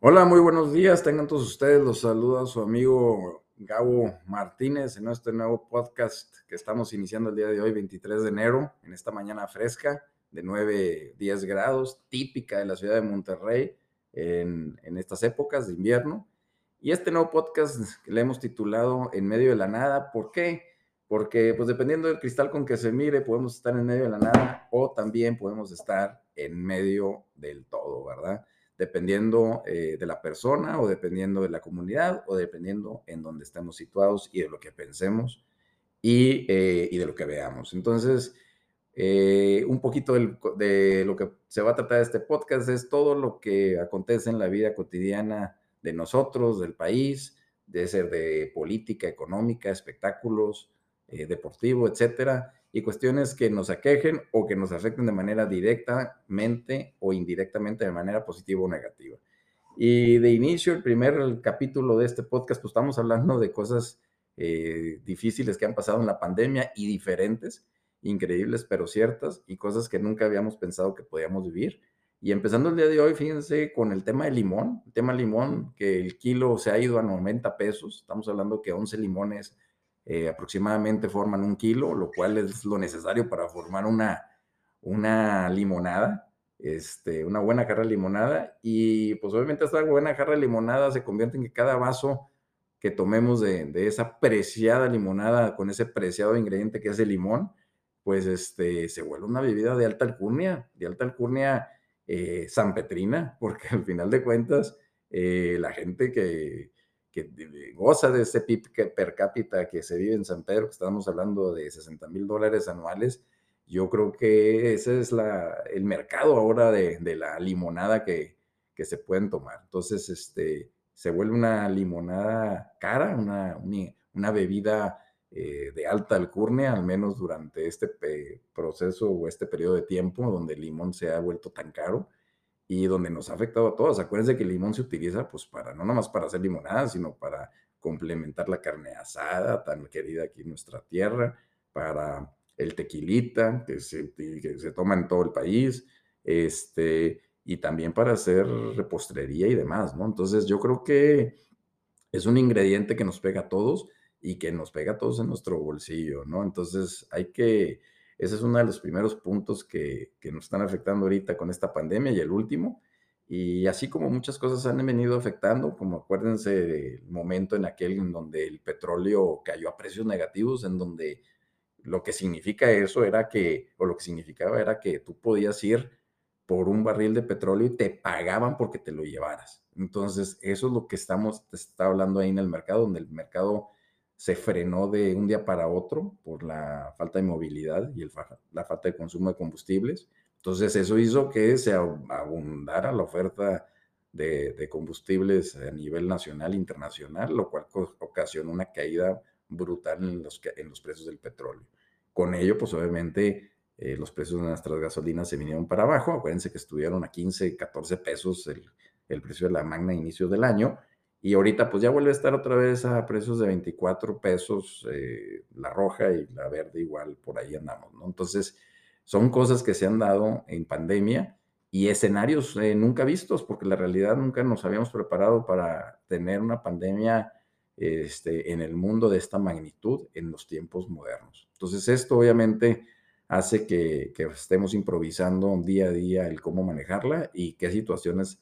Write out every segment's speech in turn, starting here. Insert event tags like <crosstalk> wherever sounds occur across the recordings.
Hola, muy buenos días. Tengan todos ustedes. Los saluda su amigo Gabo Martínez en este nuevo podcast que estamos iniciando el día de hoy, 23 de enero, en esta mañana fresca de 9, 10 grados, típica de la ciudad de Monterrey en, en estas épocas de invierno. Y este nuevo podcast le hemos titulado En medio de la nada. ¿Por qué? Porque pues dependiendo del cristal con que se mire, podemos estar en medio de la nada o también podemos estar en medio del todo, ¿verdad? Dependiendo eh, de la persona o dependiendo de la comunidad o dependiendo en donde estemos situados y de lo que pensemos y, eh, de lo que veamos. Entonces, eh, un poquito de lo que se va a tratar este podcast es todo lo que acontece en la vida cotidiana de nosotros, del país, de ser de política, económica, espectáculos, deportivo, etcétera y cuestiones que nos aquejen o que nos afecten de manera directamente o indirectamente de manera positiva o negativa. Y de inicio, el primer capítulo de este podcast, pues estamos hablando de cosas eh, difíciles que han pasado en la pandemia y diferentes, increíbles pero ciertas, y cosas que nunca habíamos pensado que podíamos vivir. Y empezando el día de hoy, fíjense con el tema del limón, el tema limón, que el kilo se ha ido a 90 pesos, estamos hablando que 11 limones eh, aproximadamente forman un kilo, lo cual es lo necesario para formar una, una limonada, este, una buena jarra de limonada. Y pues obviamente esta buena jarra de limonada se convierte en que cada vaso que tomemos de, esa preciada limonada con ese preciado ingrediente que es el limón, pues este, se vuelve una bebida de alta alcurnia, de alta alcurnia eh, sanpetrina, porque al final de cuentas eh, la gente que, que goza de ese PIB per cápita que se vive en San Pedro, que estamos hablando de 60 mil dólares anuales, yo creo que ese es el mercado ahora de, la limonada que, que, se pueden tomar. Entonces, este, se vuelve una limonada cara, una, una bebida eh, de alta alcurnia, al menos durante este proceso o este periodo de tiempo donde el limón se ha vuelto tan caro y donde nos ha afectado a todos. Acuérdense que el limón se utiliza pues para, no más para hacer limonada, sino para complementar la carne asada, tan querida aquí en nuestra tierra, para el tequilita, que se, que se toma en todo el país, este, y también para hacer repostería y demás, ¿no? Entonces yo creo que es un ingrediente que nos pega a todos y que nos pega a todos en nuestro bolsillo, ¿no? Entonces hay que ese es uno de los primeros puntos que, nos están afectando ahorita con esta pandemia y el último. Y así como muchas cosas han venido afectando, como acuérdense del momento en aquel en donde el petróleo cayó a precios negativos, en donde lo que significa eso era que, o lo que significaba era que tú podías ir por un barril de petróleo y te pagaban porque te lo llevaras. Entonces, eso es lo que estamos, está hablando ahí en el mercado, donde el mercado se frenó de un día para otro por la falta de movilidad y el, la falta de consumo de combustibles. Entonces eso hizo que se abundara la oferta de, combustibles a nivel nacional e internacional, lo cual ocasionó una caída brutal en los, en los precios del petróleo. Con ello, pues obviamente eh, los precios de nuestras gasolinas se vinieron para abajo. Acuérdense que estuvieron a 15, 14 pesos el, el precio de la magna a inicios del año y ahorita pues ya vuelve a estar otra vez a precios de 24 pesos eh, la roja y la verde igual por ahí andamos, ¿no? Entonces son cosas que se han dado en pandemia y escenarios eh, nunca vistos porque la realidad nunca nos habíamos preparado para tener una pandemia este, en el mundo de esta magnitud en los tiempos modernos. Entonces esto obviamente hace que, que estemos improvisando día a día el cómo manejarla y qué situaciones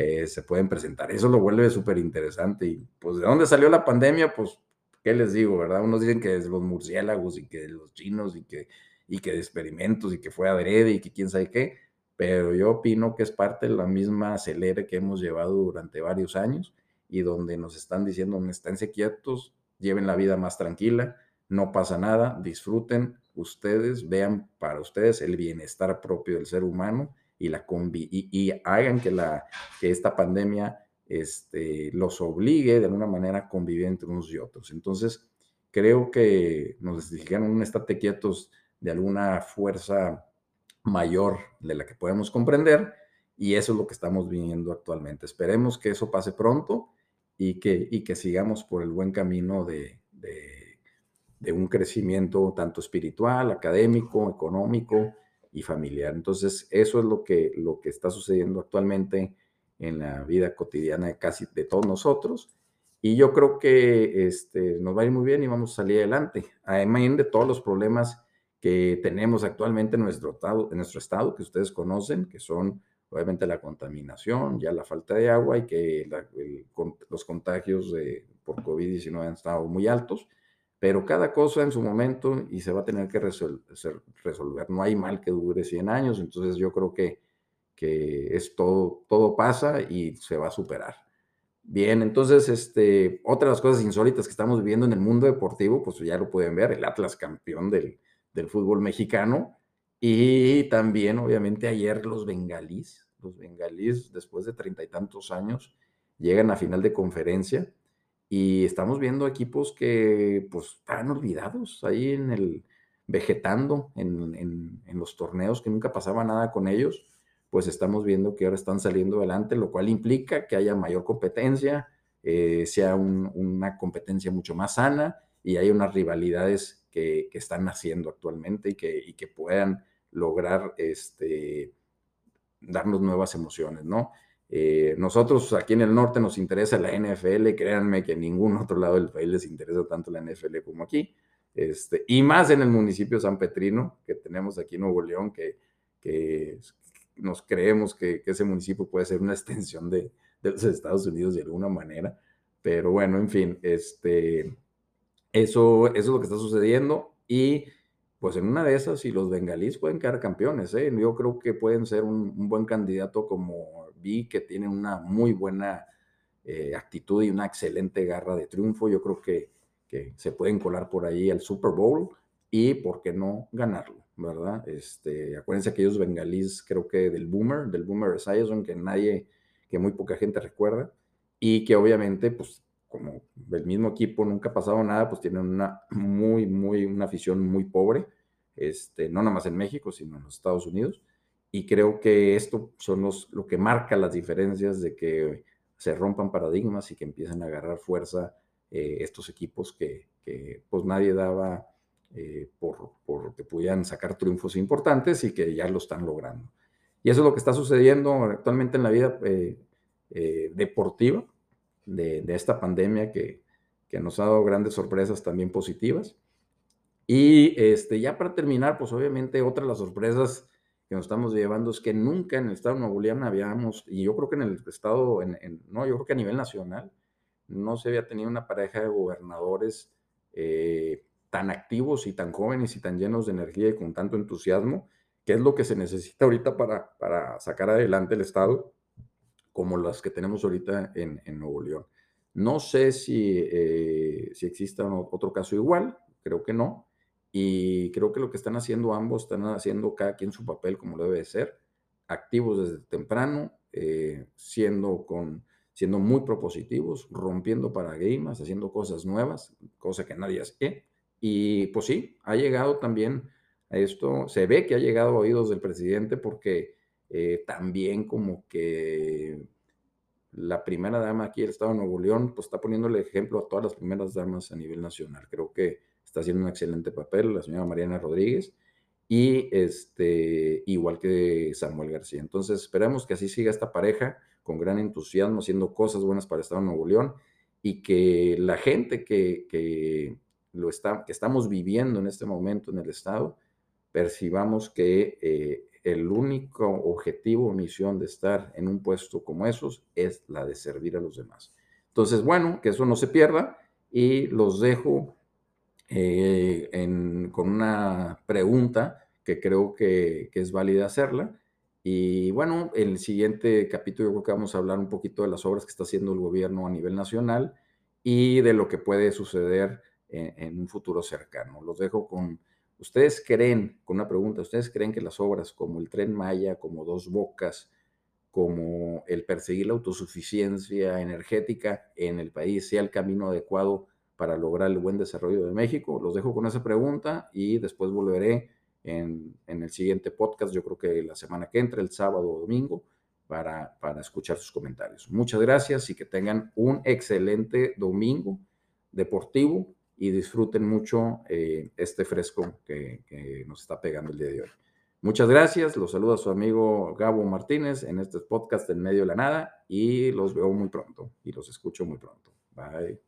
eh, se pueden presentar. Eso lo vuelve súper interesante. Y pues, ¿de dónde salió la pandemia? Pues, ¿qué les digo, verdad? Unos dicen que es los murciélagos y que los chinos y que, y que de experimentos y que fue adrede y que quién sabe qué. Pero yo opino que es parte de la misma acelere que hemos llevado durante varios años y donde nos están diciendo, esténse quietos, lleven la vida más tranquila, no pasa nada, disfruten ustedes, vean para ustedes el bienestar propio del ser humano y, la y, hagan que, la, que esta pandemia este, los obligue de alguna manera a convivir entre unos y otros. Entonces, creo que nos dijeron estate quietos de alguna fuerza mayor de la que podemos comprender y eso es lo que estamos viviendo actualmente. Esperemos que eso pase pronto y que, y que sigamos por el buen camino de, de, de un crecimiento tanto espiritual, académico, económico y familiar. Entonces, eso es lo que, lo que está sucediendo actualmente en la vida cotidiana de casi de todos nosotros. Y yo creo que este, nos va a ir muy bien y vamos a salir adelante. Además de todos los problemas que tenemos actualmente en nuestro estado, en nuestro estado que ustedes conocen, que son obviamente la contaminación, ya la falta de agua y que los contagios de, por COVID-19 han estado muy altos, pero cada cosa en su momento y se va a tener que resolver. No hay mal que dure 100 años, entonces yo creo que, que es todo, todo pasa y se va a superar. Bien, entonces, este, otra de las cosas insólitas que estamos viviendo en el mundo deportivo, pues ya lo pueden ver, el Atlas campeón del, del fútbol mexicano, y también, obviamente, ayer los bengalíes, los bengalíes, después de treinta y tantos años, llegan a final de conferencia y estamos viendo equipos que pues están olvidados ahí en el vegetando en, los torneos que nunca pasaba nada con ellos, pues estamos viendo que ahora están saliendo adelante, lo cual implica que haya mayor competencia, eh, sea una competencia mucho más sana y hay unas rivalidades que, están naciendo actualmente y que, y que puedan lograr este, darnos nuevas emociones, ¿no? Eh, nosotros aquí en el norte nos interesa la NFL, créanme que en ningún otro lado del país les interesa tanto la NFL como aquí, este, y más en el municipio San Petrino que tenemos aquí en Nuevo León, que, que nos creemos que, ese municipio puede ser una <laughs> extensión de, de, los Estados Unidos de alguna manera, pero bueno, en fin, este, eso, eso es lo que está sucediendo. Y pues en una de esas, si los bengalíes pueden quedar campeones, ¿eh? yo creo que pueden ser un, buen candidato como vi, que tienen una muy buena eh, actitud y una excelente garra de triunfo. Yo creo que, que, se pueden colar por ahí al Super Bowl y, ¿por qué no ganarlo? ¿Verdad? Este, acuérdense que ellos bengalíes, creo que del Boomer, del Boomer Esiason, que nadie, que muy poca gente recuerda, y que obviamente, pues como el mismo equipo nunca ha pasado nada, pues tienen una muy, muy, una afición muy pobre, este, no nada más en México, sino en los Estados Unidos. Y creo que esto son los, lo que marca las diferencias de que se rompan paradigmas y que empiecen a agarrar fuerza eh, estos equipos que, que, pues nadie daba eh, por, por, que pudieran sacar triunfos importantes y que ya lo están logrando. Y eso es lo que está sucediendo actualmente en la vida eh, deportiva de, esta pandemia que, nos ha dado grandes sorpresas también positivas. Y este, ya para terminar, pues obviamente otra de las sorpresas que nos estamos llevando es que nunca en el estado Nuevo habíamos, y yo creo que en el estado, en, no, yo creo que a nivel nacional, no se había tenido una pareja de gobernadores eh, tan activos y tan jóvenes y tan llenos de energía y con tanto entusiasmo, que es lo que se necesita ahorita para, para sacar adelante el estado como las que tenemos ahorita en, Nuevo León. No sé si, eh, si exista otro caso igual, creo que no. Y creo que lo que están haciendo ambos, están haciendo cada quien su papel como debe de ser, activos desde temprano, eh, siendo, con, siendo muy propositivos, rompiendo paradigmas, haciendo cosas nuevas, cosa que nadie hace. Y pues sí, ha llegado también a esto, se ve que ha llegado a oídos del presidente porque eh, también como que la primera dama aquí del Estado de Nuevo León, pues está poniendo el ejemplo a todas las primeras damas a nivel nacional. Creo que está haciendo un excelente papel la señora Mariana Rodríguez y este, igual que Samuel García. Entonces esperamos que así siga esta pareja con gran entusiasmo, haciendo cosas buenas para el Estado de Nuevo León y que la gente que, que lo está, que estamos viviendo en este momento en el Estado, percibamos que eh, el único objetivo o misión de estar en un puesto como esos es la de servir a los demás. Entonces, bueno, que eso no se pierda y los dejo eh, con una pregunta que creo que, es válida hacerla. Y bueno, en el siguiente capítulo yo creo que vamos a hablar un poquito de las obras que está haciendo el gobierno a nivel nacional y de lo que puede suceder en un futuro cercano. Los dejo con ¿Ustedes creen, con una pregunta, ¿ustedes creen que las obras como el tren Maya, como Dos Bocas, como el perseguir la autosuficiencia energética en el país sea el camino adecuado para lograr el buen desarrollo de México? Los dejo con esa pregunta y después volveré en, el siguiente podcast, yo creo que la semana que entra, el sábado o domingo, para, para escuchar sus comentarios. Muchas gracias y que tengan un excelente domingo deportivo y disfruten mucho eh, este fresco que, que nos está pegando el día de hoy. Muchas gracias, los saluda su amigo Gabo Martínez en este podcast En medio de la nada y los veo muy pronto y los escucho muy pronto. Bye.